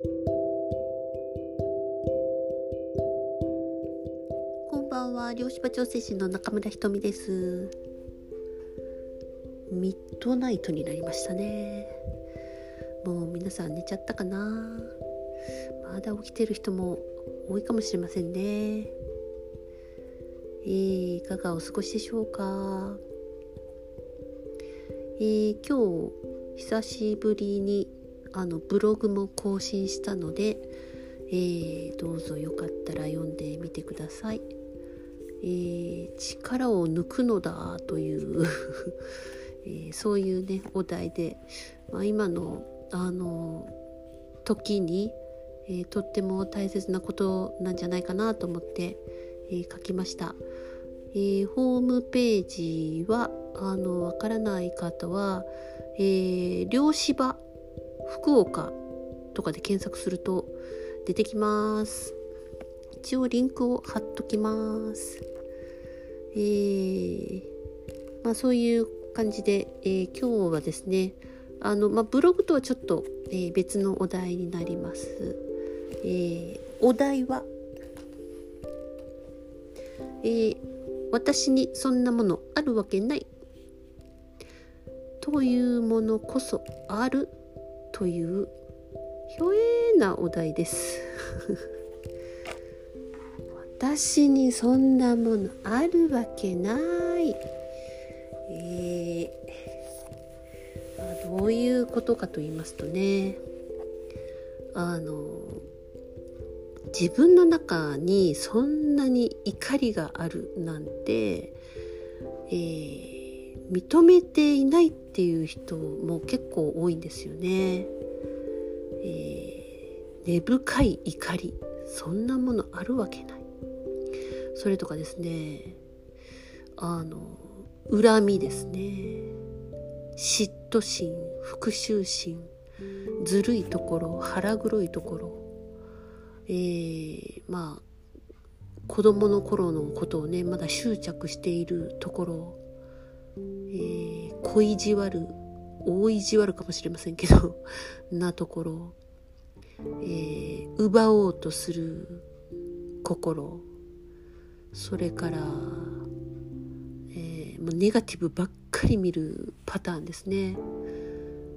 こんばんは漁師場調整士の中村ひとみです。ミッドナイトになりましたね。もう皆さん寝ちゃったかな。まだ起きてる人も多いかもしれませんね。えー、いかがお過ごしでしょうか。えー、今日久しぶりにあのブログも更新したので、えー、どうぞよかったら読んでみてください。えー、力を抜くのだという えー、そういうねお題で、まあ、今のあの時に、えー、とっても大切なことなんじゃないかなと思って、えー、書きました。えー、ホームページはあのわからない方は、えー、漁師場福岡とかで検索すると出てきます。一応リンクを貼っときます。えー、まあそういう感じで、えー、今日はですねあの、まあ、ブログとはちょっと、えー、別のお題になります、えー、お題は、えー、私にそんなものあるわけない。というものこそある。というひょえなお題です。私にそんなものあるわけない。えー、まあ、どういうことかと言いますとねあの自分の中にそんなに怒りがあるなんて、えー認めていないっていう人も結構多いんですよね。えー、根深い怒りそんなものあるわけない。それとかですねあの恨みですね嫉妬心復讐心ずるいところ腹黒いところ、えー、まあ子供の頃のことをねまだ執着しているところえー、小意地悪大意地悪かもしれませんけど なところ、えー、奪おうとする心それから、えー、もうネガティブばっかり見るパターンですね。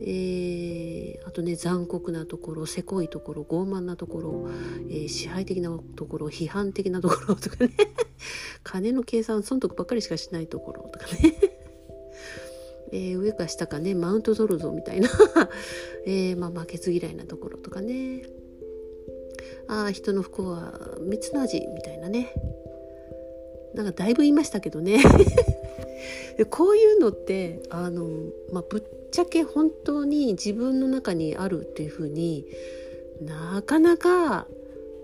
えー、あとね残酷なところせこいところ傲慢なところ、えー、支配的なところ批判的なところとかね 金の計算損得ばっかりしかしないところとかねえー、上か下かねマウント取るぞみたいな。えー、まあ、負けず嫌いなところとかね。ああ人の不幸は蜜の味みたいなね。なんかだいぶ言いましたけどね。こういうのってあの、まあ、ぶっちゃけ本当に自分の中にあるっていうふうになかなか、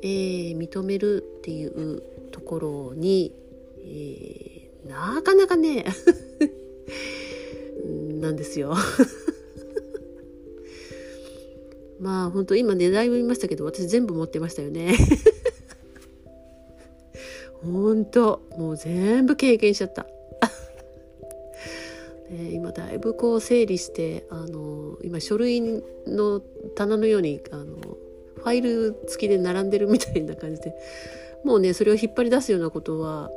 えー、認めるっていうところに、えー、なかなかね。なんですよ。まあ本当今ねだいぶ言いましたけど私全部持ってましたよね。本当もう全部経験しちゃった。ね、今だいぶこう整理してあの今書類の棚のようにあのファイル付きで並んでるみたいな感じでもうねそれを引っ張り出すようなことは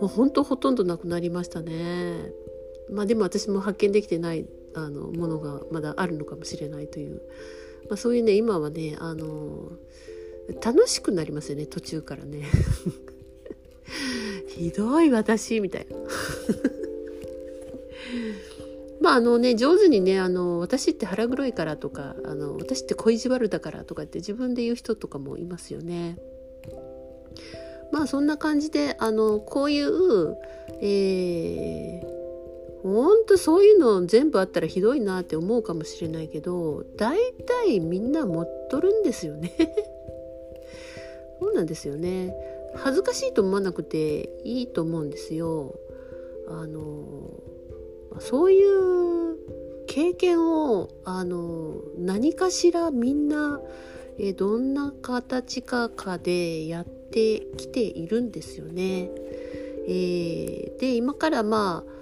もう本当ほとんどなくなりましたね。まあでも私も発見できてないあのものがまだあるのかもしれないという、まあ、そういうね今はねあの楽しくなりますよね途中からね。ひどい私みたいな。まああのね上手にねあの私って腹黒いからとかあの私って恋じ悪だからとかって自分で言う人とかもいますよね。まあそんな感じであのこういう、えー、ほんとそういうの全部あったらひどいなって思うかもしれないけど大体みんな持っとるんですよね。そうなんですよね。恥ずかしいと思わなくていいと思うんですよ。あのそういう経験をあの何かしらみんなえどんな形かかでやってきているんですよね。えー、で今からまあ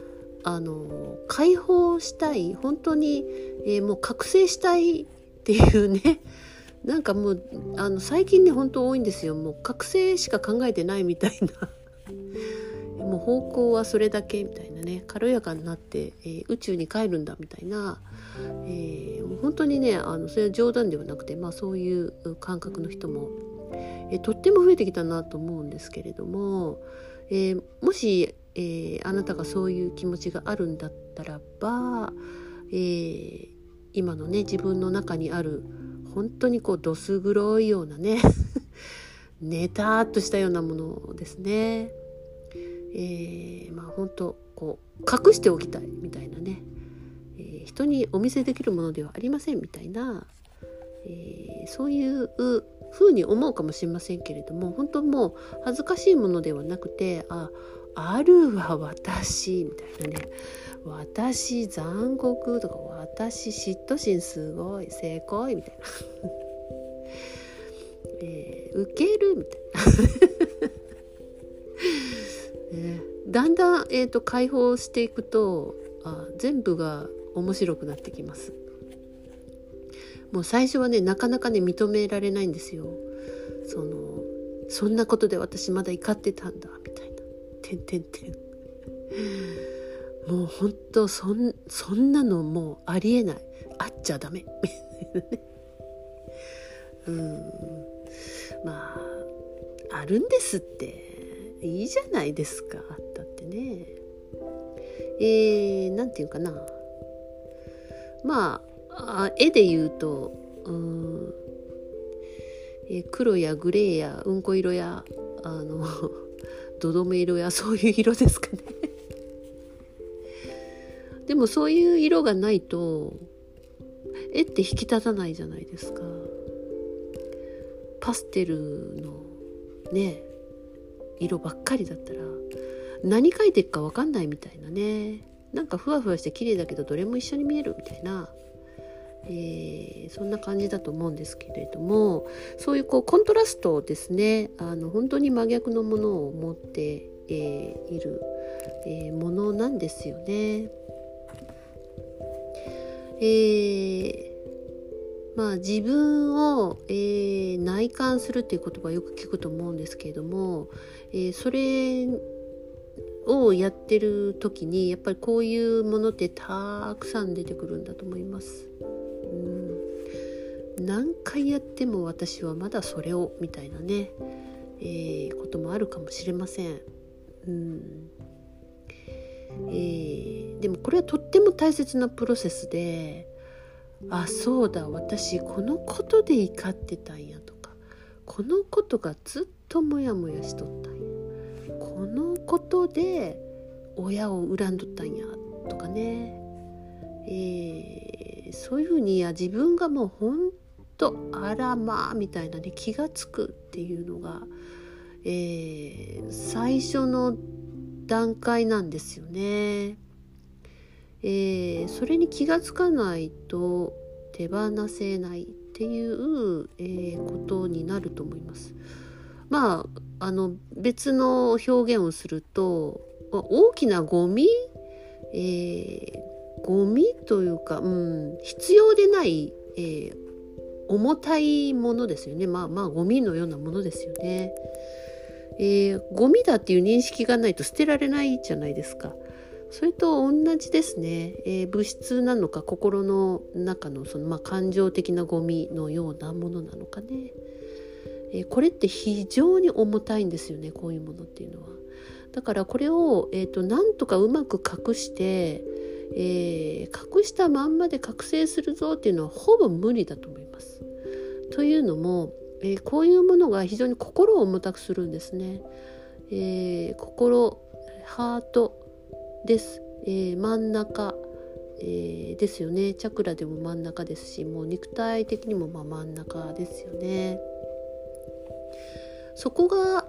あの解放したい本当に、えー、もう覚醒したいっていうね。なんかもうあの最近ね本当多いんですよ。もう覚醒しか考えてないみたいな。もう方向はそれだけみたいなね。軽やかになって、えー、宇宙に帰るんだみたいな、えー、本当にねあのそれは冗談ではなくて、まあ、そういう感覚の人も、えー、とっても増えてきたなと思うんですけれども、えもし、えあなたがそういう気持ちがあるんだったらば、え今のね自分の中にある本当にこうどす黒いようなね ネタっとしたようなものですね。えー、まあ本当こう隠しておきたいみたいなね、えー、人にお見せできるものではありませんみたいな、えー、そういう風に思うかもしれませんけれども本当もう恥ずかしいものではなくてああるわ私みたいなね私残酷とか私嫉妬心すごい成功みたいな、えー、受けるみたいな ね、だんだん、えーと、解放していくとあ全部が面白くなってきます。もう最初はねなかなかね認められないんですよ。そのそんなことで私まだ怒ってたんだ。てんてんてん。もう本当そんそんなのもうありえない。あっちゃダメ。うん。まああるんですって。いいじゃないですか。あったってね。えー、なんていうかな。まあ絵で言うとうん。え黒やグレーやうんこ色やあのどどめ色やそういう色ですかね。でもそういう色がないと絵って引き立たないじゃないですか。パステルのね色ばっかりだったら何描いていくか分かんないみたいなね。なんかふわふわして綺麗だけどどれも一緒に見えるみたいな、えー、そんな感じだと思うんですけれどもそういうこうコントラストですねあの本当に真逆のものを持って、えー、いる、えー、ものなんですよね。えまあ、自分を、えー、内観するっていう言葉よく聞くと思うんですけれども、えー、それをやってる時にやっぱりこういうものってたくさん出てくるんだと思います。ん、何回やっても私はまだそれをみたいなね、えー、こともあるかもしれません。うん。えー、でもこれはとっても大切なプロセスであそうだ私このことで怒ってたんやとかこのことがずっとモヤモヤしとったんや。このことで親を恨んどったんやとかね、えー、そういうふうにや自分がもうほんとあらまあみたいなね気が付くっていうのが、えー、最初の段階なんですよね。えー、それに気が付かないと手放せないっていう、えー、ことになると思います。まああの別の表現をすると大きなゴミ、えー、ゴミというか、うん、必要でない、えー、重たいものですよねまあまあゴミのようなものですよね。えー、ゴミだっていう認識がないと捨てられないじゃないですか。それと同じですね、えー、物質なのか心の中のその、まあ、感情的なゴミのようなものなのかね、えー、これって非常に重たいんですよねこういうものっていうのは。だからこれを、えーと、なんとかうまく隠して、えー、隠したまんまで覚醒するぞっていうのはほぼ無理だと思います。というのも、えこういうものが非常に心を重たくするんですね。え心ハートです、えー、真ん中、えー、ですよねチャクラでも真ん中ですしもう肉体的にもまあ真ん中ですよねそこが、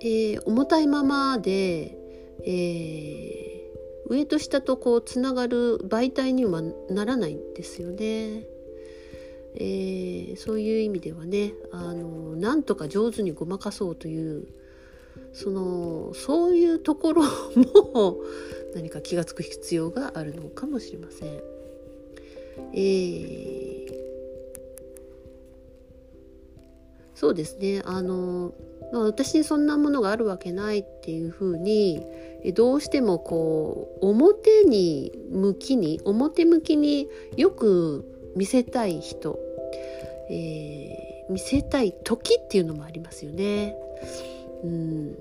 えー、重たいままで、え上と下とこうつながる媒体にはならないんですよね。えー、そういう意味ではねあのなんとか上手にごまかそうというそのそういうところも 何か気が付く必要があるのかもしれません。えー、そうですねあの、私にそんなものがあるわけないっていうふうにどうしてもこう表に向きに表向きによく見せたい人、えー、見せたい時っていうのもありますよね。うん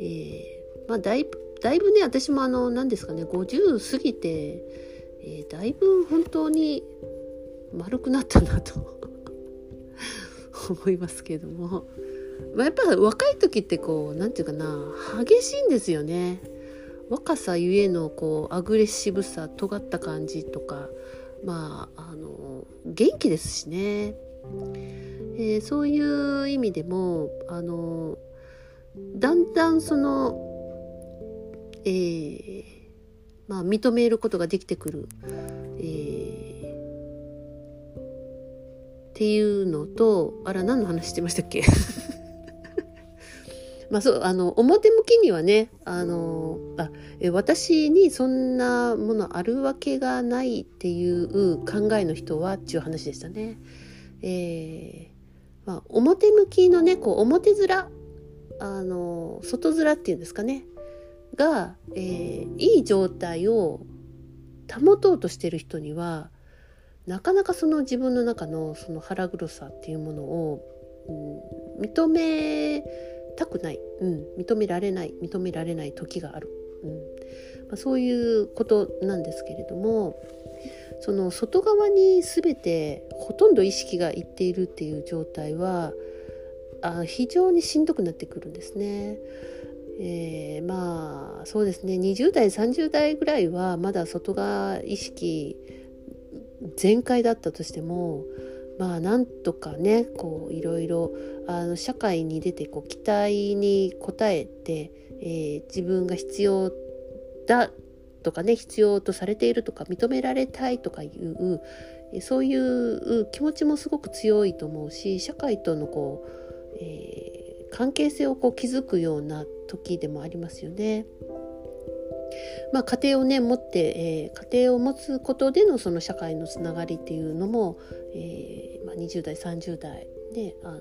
えー、まあだいぶだいぶね私もあの何ですかね50過ぎて、えー、だいぶ本当に丸くなったなと 思いますけども、やっぱ若い時ってこう何て言うかな激しいんですよね。若さゆえのこうアグレッシブさ尖った感じとかまああの元気ですしね、えー、そういう意味でもあのだんだんその、えー、まあ、認めることができてくる、えー、っていうのとあら何の話してましたっけ？まあそうあの表向きにはねあのあえ私にそんなものあるわけがないっていう考えの人はっていう話でしたね。えーまあ、表向きのねこう表面あの外面っていうんですかねが、えー、いい状態を保とうとしてる人にはなかなかその自分の中のその腹黒さっていうものを、うん、認めたくない、うん、認められない。認められない時がある、うん。まあ、そういうことなんですけれどもその外側に全てほとんど意識がいっているっていう状態はあ非常にしんどくなってくるんですね。えー、まあそうですね。20代30代ぐらいはまだ外側意識全開だったとしてもまあなんとかねこういろいろあの社会に出てこう期待に応えて、えー、自分が必要だとかね必要とされているとか認められたいとかいうそういう気持ちもすごく強いと思うし社会とのこうえー、関係性をこう築くような時でもありますよね。まあ、家庭をね持って、えー、家庭を持つことでのその社会のつながりっていうのも、えーまあ、20代30代であの、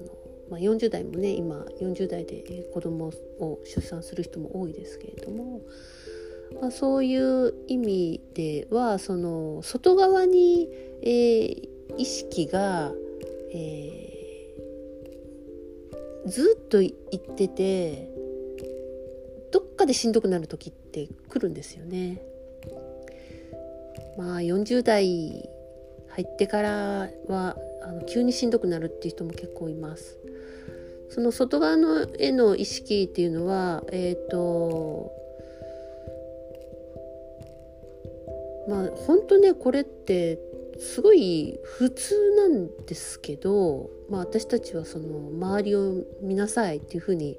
まあ、40代もね今40代で子供を出産する人も多いですけれども、まあ、そういう意味ではその外側に、えー、意識が、えーずっと言っててどっかでしんどくなる時って来るんですよね。まあ40代入ってからはあの急にしんどくなるっていう人も結構います。その外側の絵の意識っていうのはえっ、ー、とまあ本当ねこれってすごい普通なんですけど、まあ、私たちはその周りを見なさいっていうふうに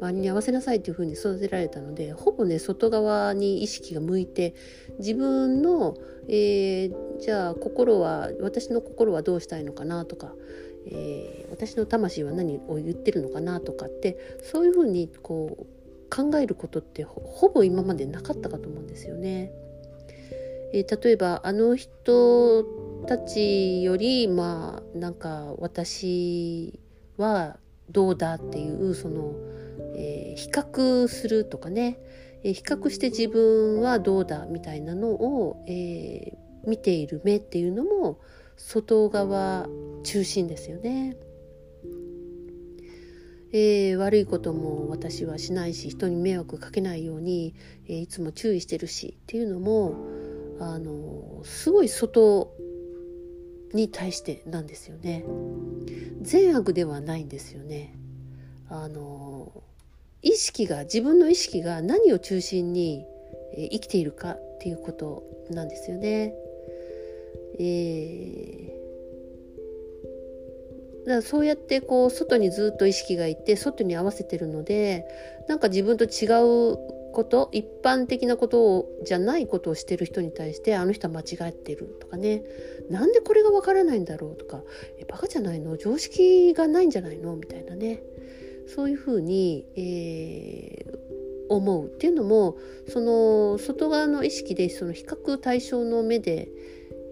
周りに合わせなさいっていうふうに育てられたのでほぼね外側に意識が向いて自分の、えー、じゃあ心は私の心はどうしたいのかなとか、えー、私の魂は何を言ってるのかなとかってそういうふうにこう考えることってほぼ今までなかったかと思うんですよね。えー、例えばあの人たちよりまあなんか私はどうだっていうその、えー、比較するとかね、えー、比較して自分はどうだみたいなのを、えー、見ている目っていうのも外側中心ですよね。えー、悪いことも私はしないし人に迷惑かけないように、えー、いつも注意してるしっていうのもあのすごい外に対してなんですよね。善悪ではないんですよね。あの意識が自分の意識が何を中心に生きているかっていうことなんですよね。えー、だからそうやってこう外にずっと意識がいって外に合わせてるのでなんか自分と違うこと一般的なことをじゃないことをしてる人に対してあの人は間違ってるとかね。なんでこれがわからないんだろうとか。えバカじゃないの？常識がないんじゃないの？みたいなね。そういうふうに、えー、思うっていうのもその外側の意識でその比較対象の目で、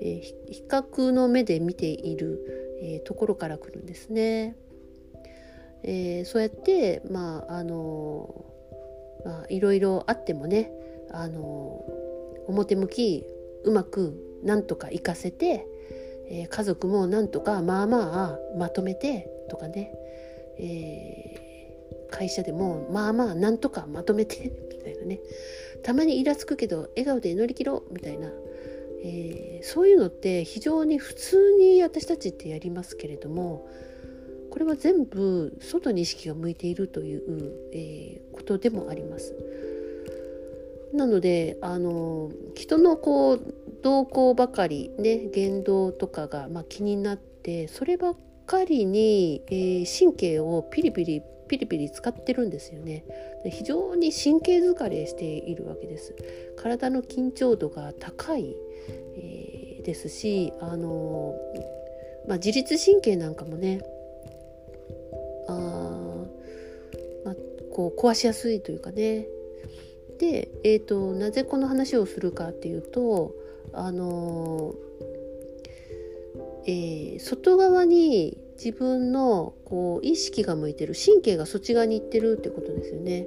えー、比較の目で見ている、えー、ところから来るんですね。えー、そうやってまああのまあいろいろあってもねあの表向きうまくなんとか活かせて、えー、家族もなんとかまあまあまとめてとかね、えー、会社でもまあまあなんとかまとめてみたいなねたまにイラつくけど笑顔で乗り切ろうみたいな、えー、そういうのって非常に普通に私たちってやりますけれどもこれは全部外に意識が向いているという、えー、ことでもあります。なのであの人のこう動向ばかりね言動とかが、まあ、気になってそればっかりに、えー、神経をピリピリピリピリ使ってるんですよね。非常に神経疲れしているわけです。体の緊張度が高い、えー、ですしあの、まあ、自律神経なんかもねあ、まあ、こう壊しやすいというかね。で、えーと、なぜこの話をするかっていうとあの、えー、外側に自分のこう意識が向いてる神経がそっち側に行ってるってことですよね。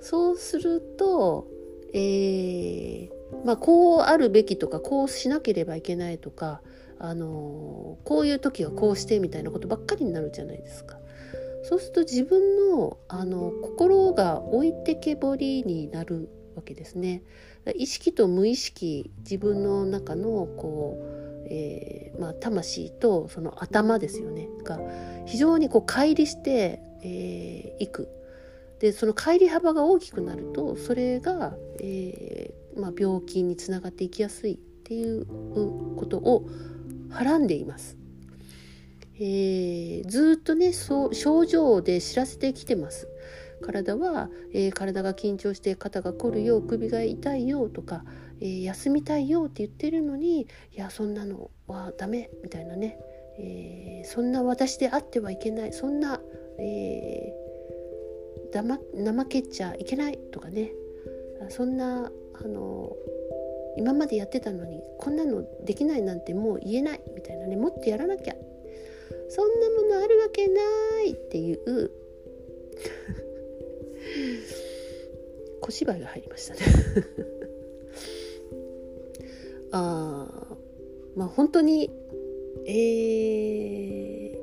そうすると、えー、まあ、こうあるべきとかこうしなければいけないとか、あのこういう時はこうしてみたいなことばっかりになるじゃないですか。そうすると自分のあの心が置いてけぼりになるわけですね。意識と無意識自分の中のこう、えー、まあ、魂とその頭ですよねが非常にこう乖離してい、えー、く。でその乖離幅が大きくなるとそれが、えー、まあ、病気につながっていきやすいっていうことをはらんでいます。えー、ずっとねそう症状で知らせてきてます。体は、えー、体が緊張して肩が凝るよ首が痛いよとか、えー、休みたいよって言ってるのにいやそんなのはダメみたいなね、えー、そんな私であってはいけない。そんな、えー、怠けちゃいけないとかね。そんなあの今までやってたのにこんなのできないなんてもう言えないみたいなね。もっとやらなきゃ。そんなものあるわけないっていう。小芝居が入りましたね。あまあ本当にえー、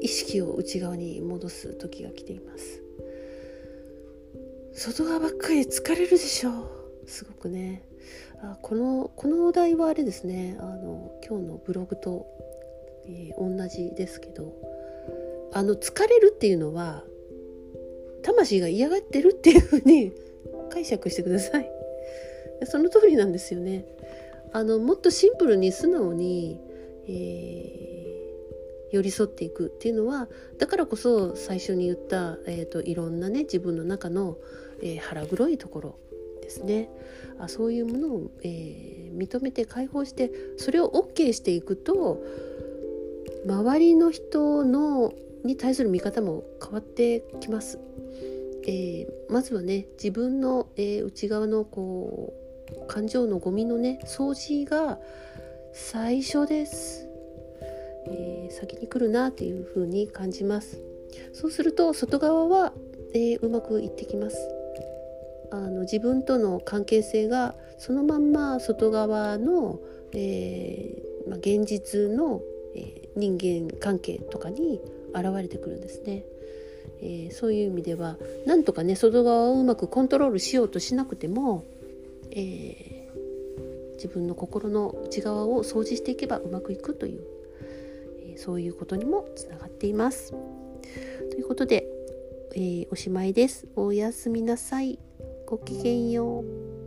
意識を内側に戻す時が来ています。外側ばっかり疲れるでしょう。すごくね。あこのこのお題はあれですね。あの今日のブログとえー、同じですけど。あの疲れるっていうのは魂が嫌がってるっていうふうに 解釈してください。その通りなんですよね。あのもっとシンプルに素直に、えー、寄り添っていくっていうのはだからこそ最初に言った、えーと、いろんなね自分の中の、えー、腹黒いところですね。あそういうものを、えー、認めて解放してそれを OK していくと周りの人のに対する見方も変わってきます。えー、まずはね自分の、えー、内側のこう感情のゴミのね掃除が最初です、えー、先に来るなっていう風に感じます。そうすると外側は、えうまくいってきます。あの自分との関係性がそのまんま外側の、えまあ、現実のえ人間関係とかに現れてくるんですね。えー、そういう意味ではなんとかね外側をうまくコントロールしようとしなくても、えー、自分の心の内側を掃除していけばうまくいくという、えー、そういうことにもつながっています。ということで、えおしまいです。おやすみなさい。ごきげんよう。